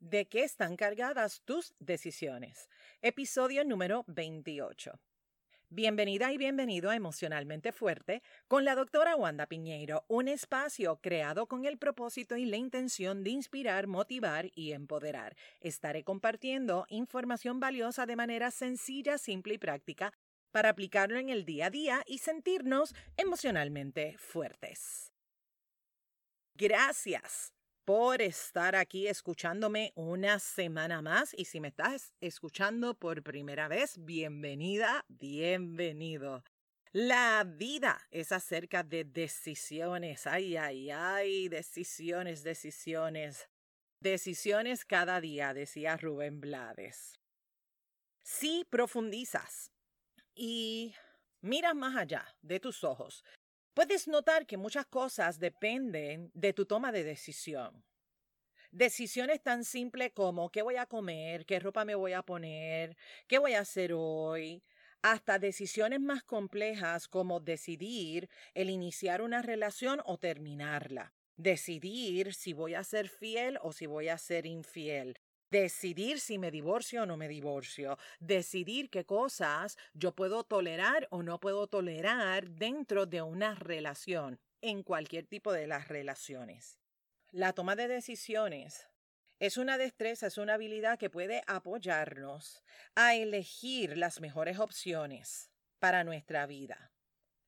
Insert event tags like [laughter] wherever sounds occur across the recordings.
¿De qué están cargadas tus decisiones? Episodio número 28. Bienvenida y bienvenido a Emocionalmente Fuerte con la doctora Wanda Piñeiro, un espacio creado con el propósito y la intención de inspirar, motivar y empoderar. Estaré compartiendo información valiosa de manera sencilla, simple y práctica para aplicarlo en el día a día y sentirnos emocionalmente fuertes. Gracias por estar aquí escuchándome una semana más y si me estás escuchando por primera vez, bienvenida, bienvenido. La vida es acerca de decisiones, ay, ay, ay, decisiones, decisiones, decisiones cada día, decía Rubén Blades. Si profundizas y miras más allá de tus ojos, puedes notar que muchas cosas dependen de tu toma de decisión. Decisiones tan simples como qué voy a comer, qué ropa me voy a poner, qué voy a hacer hoy, hasta decisiones más complejas como decidir el iniciar una relación o terminarla, decidir si voy a ser fiel o si voy a ser infiel, decidir si me divorcio o no me divorcio, decidir qué cosas yo puedo tolerar o no puedo tolerar dentro de una relación, en cualquier tipo de las relaciones. La toma de decisiones es una destreza, es una habilidad que puede apoyarnos a elegir las mejores opciones para nuestra vida.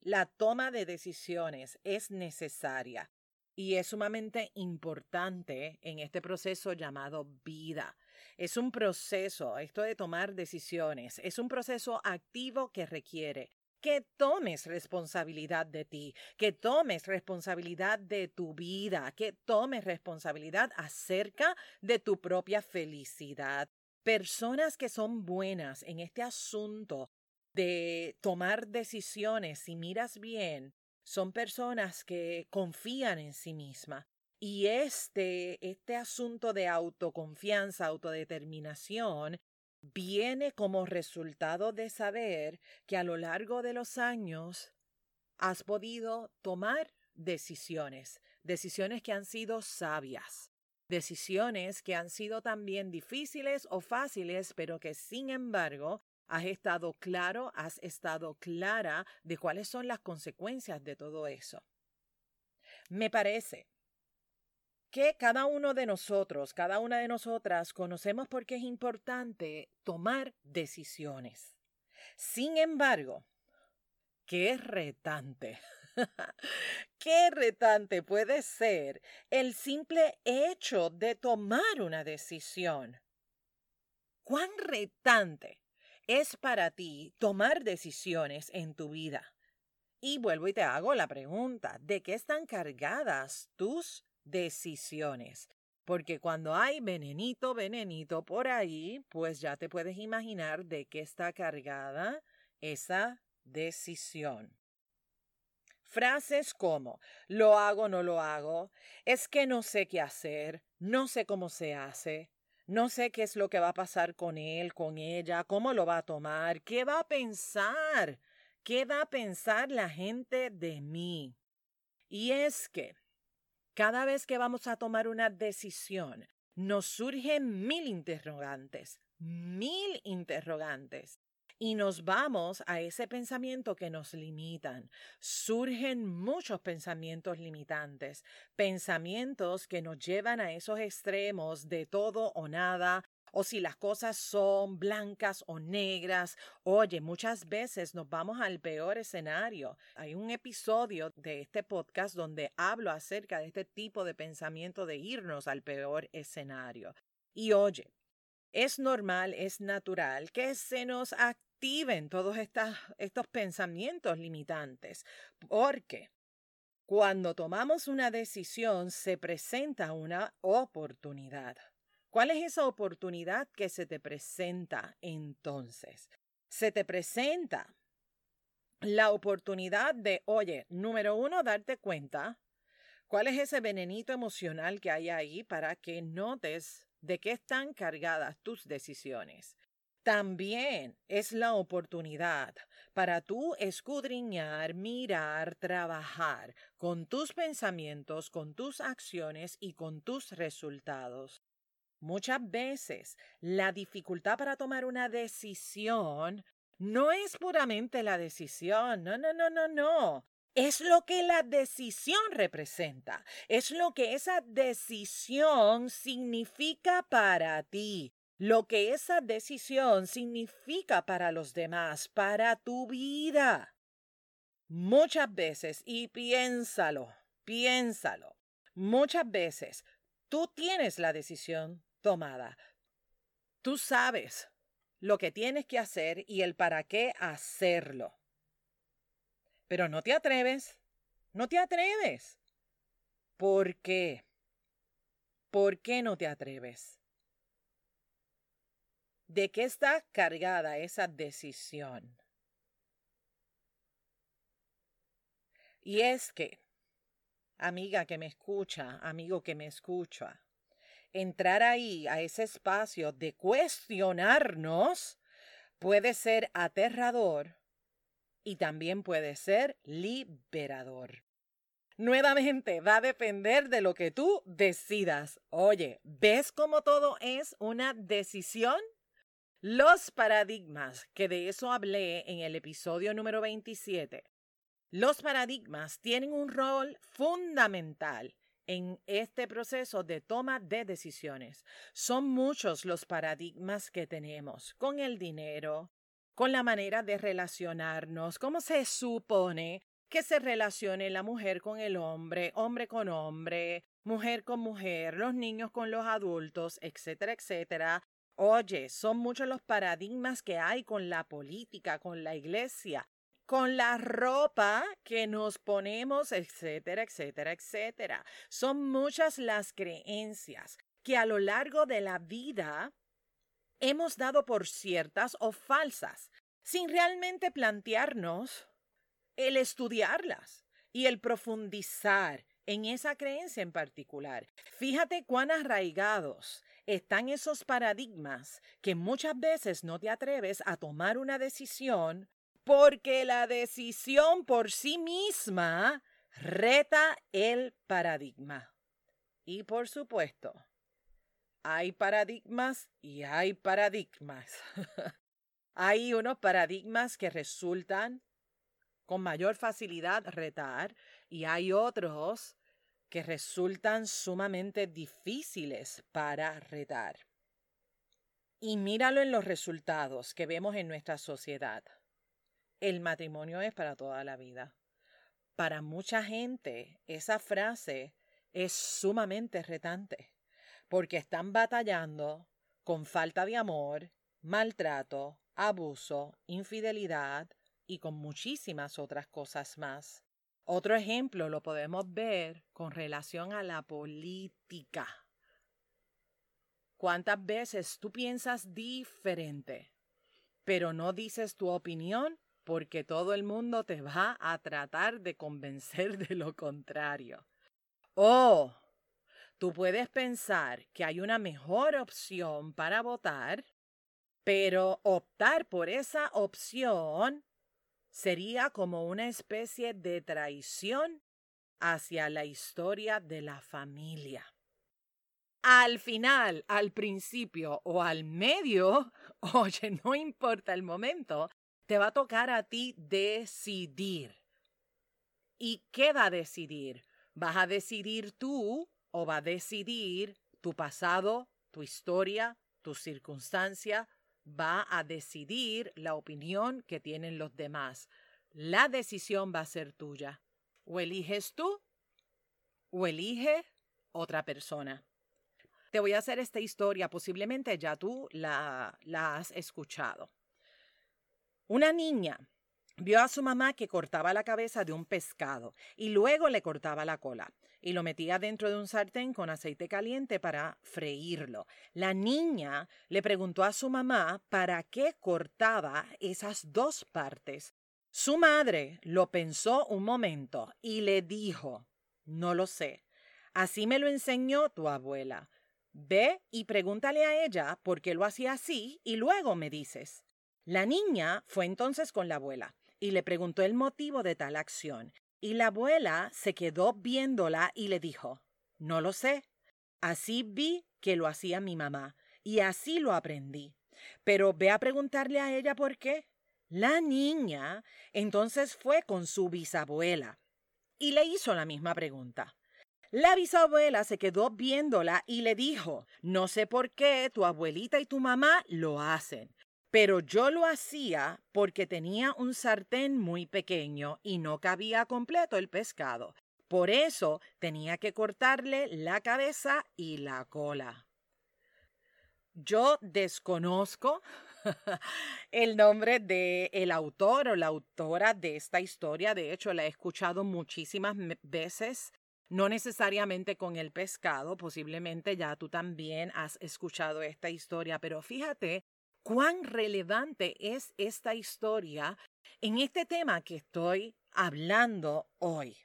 La toma de decisiones es necesaria y es sumamente importante en este proceso llamado vida. Es un proceso, esto de tomar decisiones, es un proceso activo que requiere que tomes responsabilidad de ti, que tomes responsabilidad de tu vida, que tomes responsabilidad acerca de tu propia felicidad. Personas que son buenas en este asunto de tomar decisiones, si miras bien, son personas que confían en sí misma. Y este, este asunto de autoconfianza, autodeterminación, viene como resultado de saber que a lo largo de los años has podido tomar decisiones, decisiones que han sido sabias, decisiones que han sido también difíciles o fáciles, pero que sin embargo has estado claro, has estado clara de cuáles son las consecuencias de todo eso. Me parece que cada uno de nosotros, cada una de nosotras conocemos por qué es importante tomar decisiones. Sin embargo, qué retante. [laughs] qué retante puede ser el simple hecho de tomar una decisión. ¿Cuán retante es para ti tomar decisiones en tu vida. Y vuelvo y te hago la pregunta, ¿de qué están cargadas tus decisiones? Porque cuando hay venenito, venenito por ahí, pues ya te puedes imaginar de qué está cargada esa decisión. Frases como lo hago, no lo hago, es que no sé qué hacer, no sé cómo se hace, no sé qué es lo que va a pasar con él, con ella, cómo lo va a tomar, qué va a pensar, qué va a pensar la gente de mí. Y es que cada vez que vamos a tomar una decisión, nos surgen mil interrogantes, mil interrogantes y nos vamos a ese pensamiento que nos limitan. Surgen muchos pensamientos limitantes, pensamientos que nos llevan a esos extremos de todo o nada, o si las cosas son blancas o negras. Oye, muchas veces nos vamos al peor escenario. Hay un episodio de este podcast donde hablo acerca de este tipo de pensamiento de irnos al peor escenario. Y oye, es normal, es natural que se nos activen todos estos pensamientos limitantes, porque cuando tomamos una decisión se presenta una oportunidad. ¿Cuál es esa oportunidad que se te presenta entonces? Se te presenta la oportunidad de, oye, número uno, darte cuenta cuál es ese venenito emocional que hay ahí para que notes de qué están cargadas tus decisiones. También es la oportunidad para tú escudriñar, mirar, trabajar con tus pensamientos, con tus acciones y con tus resultados. muchas veces la dificultad para tomar una decisión no es puramente la decisión, no, no, no, no, no. Es lo que la decisión representa, es lo que esa decisión significa para ti, lo que esa decisión significa para los demás, para tu vida. Muchas veces, y piénsalo, piénsalo, muchas veces tú tienes la decisión tomada. Tú sabes lo que tienes que hacer y el para qué hacerlo. Pero no te atreves, no te atreves. ¿Por qué? ¿Por qué no te atreves? ¿De qué está cargada esa decisión? Y es que, amiga que me escucha, amigo que me escucha, entrar ahí a ese espacio de cuestionarnos puede ser aterrador y también puede ser liberador. Nuevamente, va a depender de lo que tú decidas. Oye, ¿ves cómo todo es una decisión? Los paradigmas, que de eso hablé en el episodio número 27. Los paradigmas tienen un rol fundamental en este proceso de toma de decisiones. Son muchos los paradigmas que tenemos con el dinero, con la manera de relacionarnos, cómo se supone que se relacione la mujer con el hombre, hombre con hombre, mujer con mujer, los niños con los adultos, etcétera, etcétera. Oye, son muchos los paradigmas que hay con la política, con la iglesia, con la ropa que nos ponemos, etcétera, etcétera, etcétera. Son muchas las creencias que a lo largo de la vida hemos dado por ciertas o falsas, sin realmente plantearnos el estudiarlas y el profundizar en esa creencia en particular. Fíjate cuán arraigados están esos paradigmas que muchas veces no te atreves a tomar una decisión porque la decisión por sí misma reta el paradigma. Y por supuesto, hay paradigmas y hay paradigmas. [laughs] hay unos paradigmas que resultan con mayor facilidad retar y hay otros que resultan sumamente difíciles para retar. Y míralo en los resultados que vemos en nuestra sociedad el matrimonio es para toda la vida. Para mucha gente, esa frase es sumamente retante, porque están batallando con falta de amor, maltrato, abuso, infidelidad y con muchísimas otras cosas más. Otro ejemplo lo podemos ver con relación a la política. ¿Cuántas veces tú piensas diferente, pero no dices tu opinión porque todo el mundo te va a tratar de convencer de lo contrario. O tú puedes pensar que hay una mejor opción para votar, pero optar por esa opción sería como una especie de traición hacia la historia de la familia. Al final, al principio o al medio, [laughs] oye, no importa el momento, te va a tocar a ti decidir. ¿Y qué va a decidir? ¿Vas a decidir tú o va a decidir tu pasado, tu historia, tu circunstancia? Va a decidir la opinión que tienen los demás. La decisión va a ser tuya. O eliges tú o elige otra persona. Te voy a hacer esta historia, posiblemente ya tú la, la has escuchado. Una niña vio a su mamá que cortaba la cabeza de un pescado y luego le cortaba la cola y lo metía dentro de un sartén con aceite caliente para freírlo. La niña le preguntó a su mamá para qué cortaba esas dos partes. Su madre lo pensó un momento y le dijo, no lo sé. Así me lo enseñó tu abuela. Ve y pregúntale a ella por qué lo hacía así y luego me dices. La niña fue entonces con la abuela y le preguntó el motivo de tal acción, y la abuela se quedó viéndola y le dijo No lo sé. Así vi que lo hacía mi mamá, y así lo aprendí. Pero ve a preguntarle a ella por qué. La niña entonces fue con su bisabuela y le hizo la misma pregunta. La bisabuela se quedó viéndola y le dijo, no sé por qué tu abuelita y tu mamá lo hacen, pero yo lo hacía porque tenía un sartén muy pequeño y no cabía completo el pescado. Por eso tenía que cortarle la cabeza y la cola. Yo desconozco [laughs] el nombre de el autor o la autora de esta historia. De hecho, la he escuchado muchísimas veces. No necesariamente con el pescado, posiblemente ya tú también has escuchado esta historia, pero fíjate cuán relevante es esta historia en este tema que estoy hablando hoy.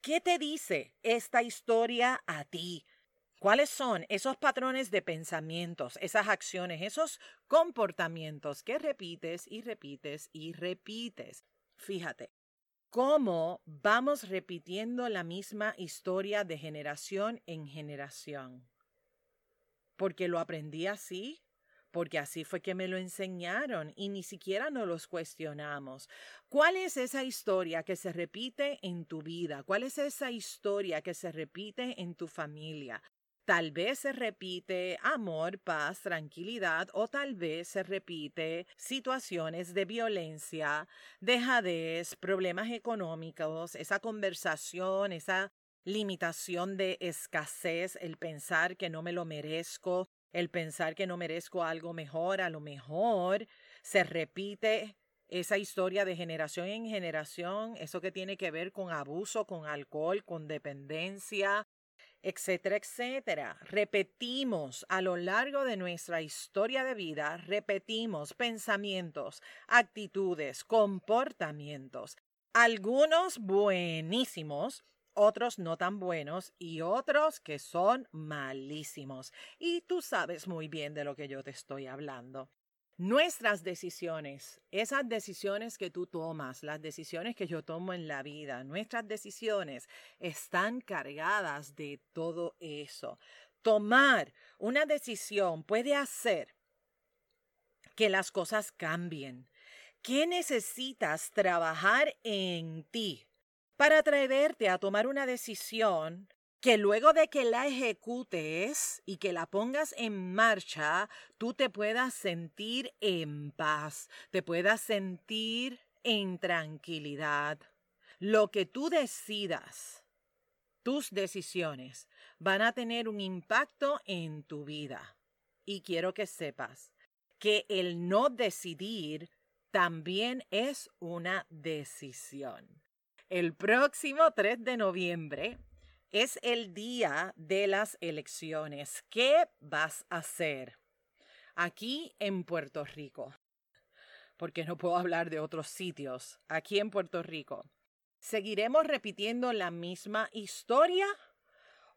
¿Qué te dice esta historia a ti? ¿Cuáles son esos patrones de pensamientos, esas acciones, esos comportamientos que repites y repites y repites? Fíjate, cómo vamos repitiendo la misma historia de generación en generación. Porque lo aprendí así, porque así fue que me lo enseñaron y ni siquiera nos los cuestionamos. ¿Cuál es esa historia que se repite en tu vida? ¿Cuál es esa historia que se repite en tu familia? Tal vez se repite amor, paz, tranquilidad o tal vez se repite situaciones de violencia, dejadez, problemas económicos, esa conversación, esa limitación de escasez, el pensar que no me lo merezco, el pensar que no merezco algo mejor, a lo mejor se repite esa historia de generación en generación, eso que tiene que ver con abuso, con alcohol, con dependencia, etcétera, etcétera. Repetimos a lo largo de nuestra historia de vida, repetimos pensamientos, actitudes, comportamientos, algunos buenísimos, otros no tan buenos y otros que son malísimos. Y tú sabes muy bien de lo que yo te estoy hablando. Nuestras decisiones, esas decisiones que tú tomas, las decisiones que yo tomo en la vida, nuestras decisiones están cargadas de todo eso. Tomar una decisión puede hacer que las cosas cambien. ¿Qué necesitas trabajar en ti para atreverte a tomar una decisión que luego de que la ejecutes y que la pongas en marcha, tú te puedas sentir en paz, te puedas sentir en tranquilidad. Lo que tú decidas, tus decisiones van a tener un impacto en tu vida. Y quiero que sepas que el no decidir también es una decisión. El próximo 3 de noviembre es el día de las elecciones. ¿Qué vas a hacer aquí en Puerto Rico? Porque no puedo hablar de otros sitios. Aquí en Puerto Rico. ¿Seguiremos repitiendo la misma historia?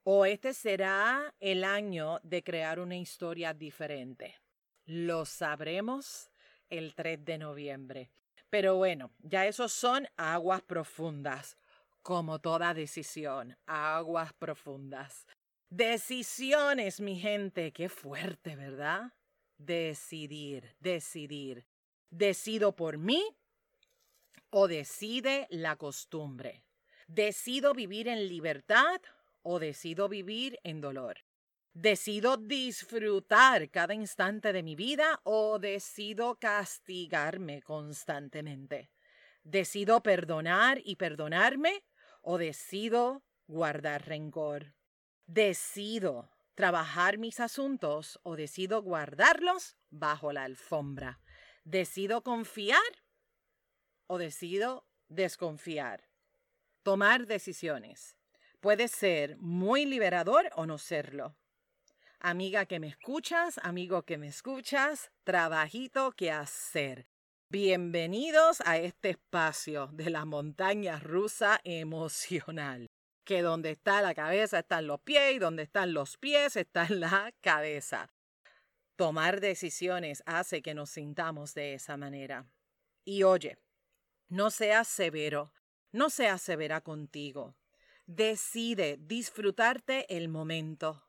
¿O este será el año de crear una historia diferente? Lo sabremos el 3 de noviembre. Pero bueno, ya esos son aguas profundas, como toda decisión, aguas profundas. Decisiones, mi gente, qué fuerte, ¿verdad? Decidir, decidir. ¿Decido por mí o decide la costumbre? ¿Decido vivir en libertad o decido vivir en dolor? ¿Decido disfrutar cada instante de mi vida o decido castigarme constantemente? ¿Decido perdonar y perdonarme o decido guardar rencor? ¿Decido trabajar mis asuntos o decido guardarlos bajo la alfombra? ¿Decido confiar o decido desconfiar? Tomar decisiones puede ser muy liberador o no serlo. Amiga que me escuchas, amigo que me escuchas, trabajito que hacer. Bienvenidos a este espacio de la montaña rusa emocional, que donde está la cabeza están los pies y donde están los pies está la cabeza. Tomar decisiones hace que nos sintamos de esa manera. Y oye, no seas severo, no seas severa contigo. Decide disfrutarte el momento,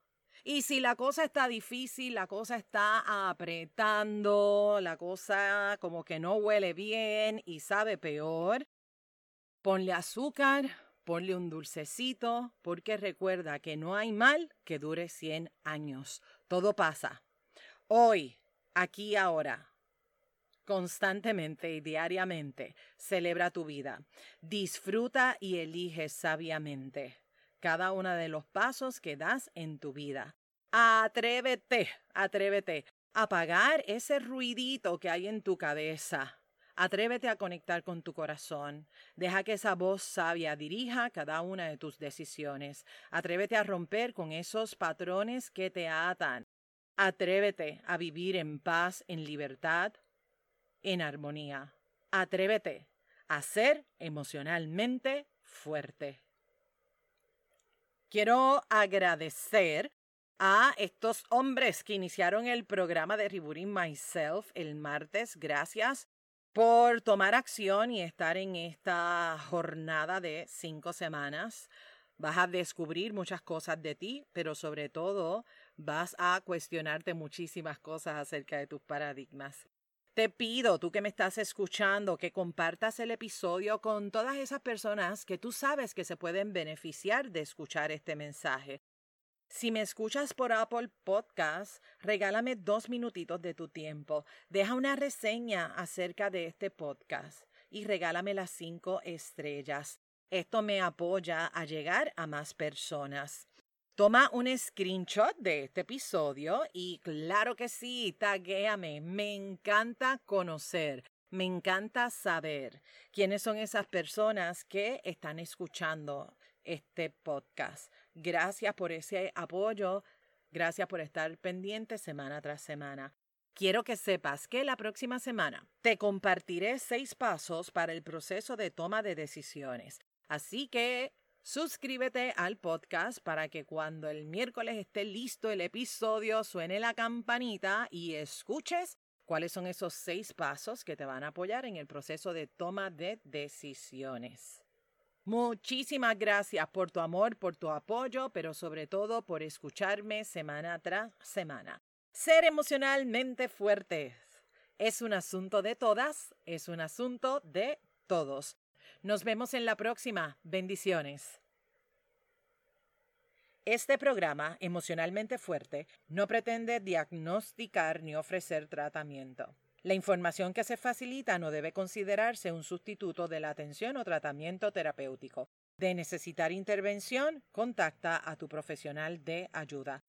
Y si la cosa está difícil, la cosa está apretando, la cosa como que no huele bien y sabe peor, ponle azúcar, ponle un dulcecito, porque recuerda que no hay mal que dure 100 años. Todo pasa. Hoy, aquí ahora, constantemente y diariamente. Celebra tu vida. Disfruta y elige sabiamente cada uno de los pasos que das en tu vida. Atrévete, atrévete a apagar ese ruidito que hay en tu cabeza. Atrévete a conectar con tu corazón. Deja que esa voz sabia dirija cada una de tus decisiones. Atrévete a romper con esos patrones que te atan. Atrévete a vivir en paz, en libertad, en armonía. Atrévete a ser emocionalmente fuerte. Quiero agradecer a estos hombres que iniciaron el programa de Rebooting Myself el martes. Gracias por tomar acción y estar en esta jornada de cinco semanas. Vas a descubrir muchas cosas de ti, pero sobre todo vas a cuestionarte muchísimas cosas acerca de tus paradigmas. Te pido, tú que me estás escuchando, que compartas el episodio con todas esas personas que tú sabes que se pueden beneficiar de escuchar este mensaje. Si me escuchas por Apple Podcast, regálame dos minutitos de tu tiempo. Deja una reseña acerca de este podcast y regálame las cinco estrellas. Esto me apoya a llegar a más personas. Toma un screenshot de este episodio y claro que sí, taguéame. Me encanta conocer, me encanta saber quiénes son esas personas que están escuchando este podcast. Gracias por ese apoyo, gracias por estar pendiente semana tras semana. Quiero que sepas que la próxima semana te compartiré seis pasos para el proceso de toma de decisiones. Así que Suscríbete al podcast para que cuando el miércoles esté listo el episodio suene la campanita y escuches cuáles son esos seis pasos que te van a apoyar en el proceso de toma de decisiones. Muchísimas gracias por tu amor, por tu apoyo, pero sobre todo por escucharme semana tras semana. Ser emocionalmente fuertes es un asunto de todas, es un asunto de todos. Nos vemos en la próxima. Bendiciones. Este programa, emocionalmente fuerte, no pretende diagnosticar ni ofrecer tratamiento. La información que se facilita no debe considerarse un sustituto de la atención o tratamiento terapéutico. De necesitar intervención, contacta a tu profesional de ayuda.